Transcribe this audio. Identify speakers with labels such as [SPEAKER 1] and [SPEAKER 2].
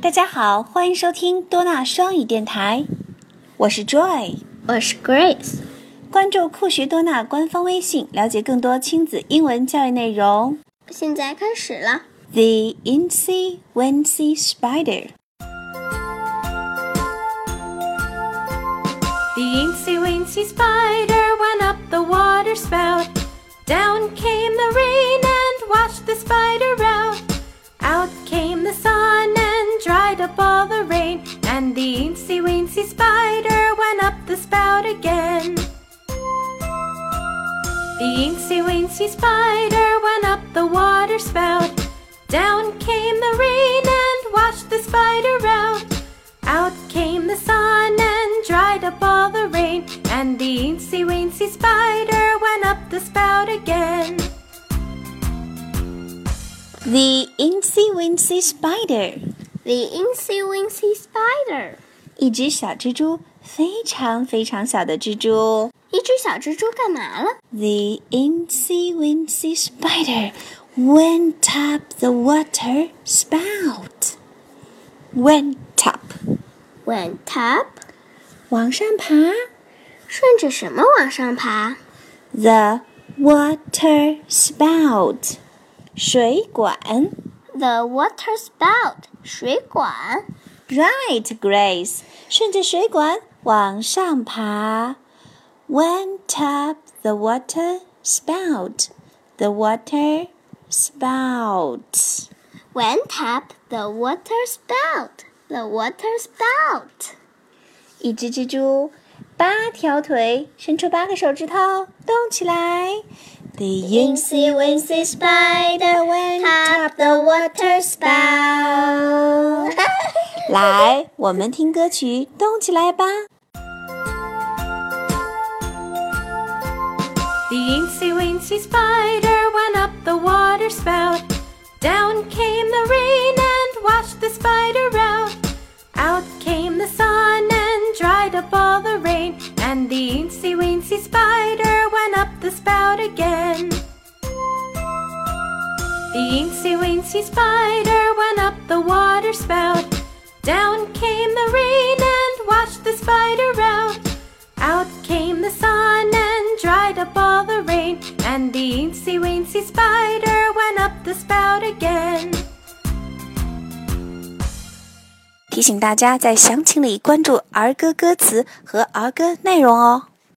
[SPEAKER 1] 大家好，欢迎收听多纳双语电台，我是 Joy，
[SPEAKER 2] 我是 Grace。
[SPEAKER 1] 关注酷学多纳官方微信，了解更多亲子英文教育内容。
[SPEAKER 2] 现在开始了。
[SPEAKER 1] The Incy Wincy Spider.
[SPEAKER 3] The Incy Wincy Spider went up the water spout. Down came the rain and washed the spider spout again. The Incy Wincy Spider went up the water spout. Down came the rain and washed the spider out. Out came the sun and dried up all the rain. And the Incy Wincy Spider went up the spout again.
[SPEAKER 1] The Incy Wincy Spider.
[SPEAKER 2] The Incy Wincy Spider.
[SPEAKER 1] 一只小蜘蛛， 非常非常小的蜘蛛。
[SPEAKER 2] 一只小蜘蛛干嘛了？
[SPEAKER 1] The Incy Wincy Spider went up the water spout. Went up.
[SPEAKER 2] Went up.
[SPEAKER 1] 往上爬。
[SPEAKER 2] 顺着什么往上爬？
[SPEAKER 1] The water spout. 水管。
[SPEAKER 2] The water spout. 水管。
[SPEAKER 1] Right, Grace. 顺着水管 往上爬。Went up the water spout. The water spout.
[SPEAKER 2] Went up the water spout. The water spout.
[SPEAKER 1] 一只蜘蛛，八条腿，伸出八个手指头，动起来。The
[SPEAKER 2] incy wincy spider went up the water spout.
[SPEAKER 1] 来，我们听歌曲，动起来吧。
[SPEAKER 3] The incy wincy spider went up the water spout. Down came the rain and washed the spider out. Out came the sun and dried up all the rain. And the incy wincy spider went up the spout again. The incy wincy spider went up Dried up all the rain. And the incy wincy spider went up the spout again.
[SPEAKER 1] 提醒大家在详情里关注儿歌歌词和儿歌内容哦。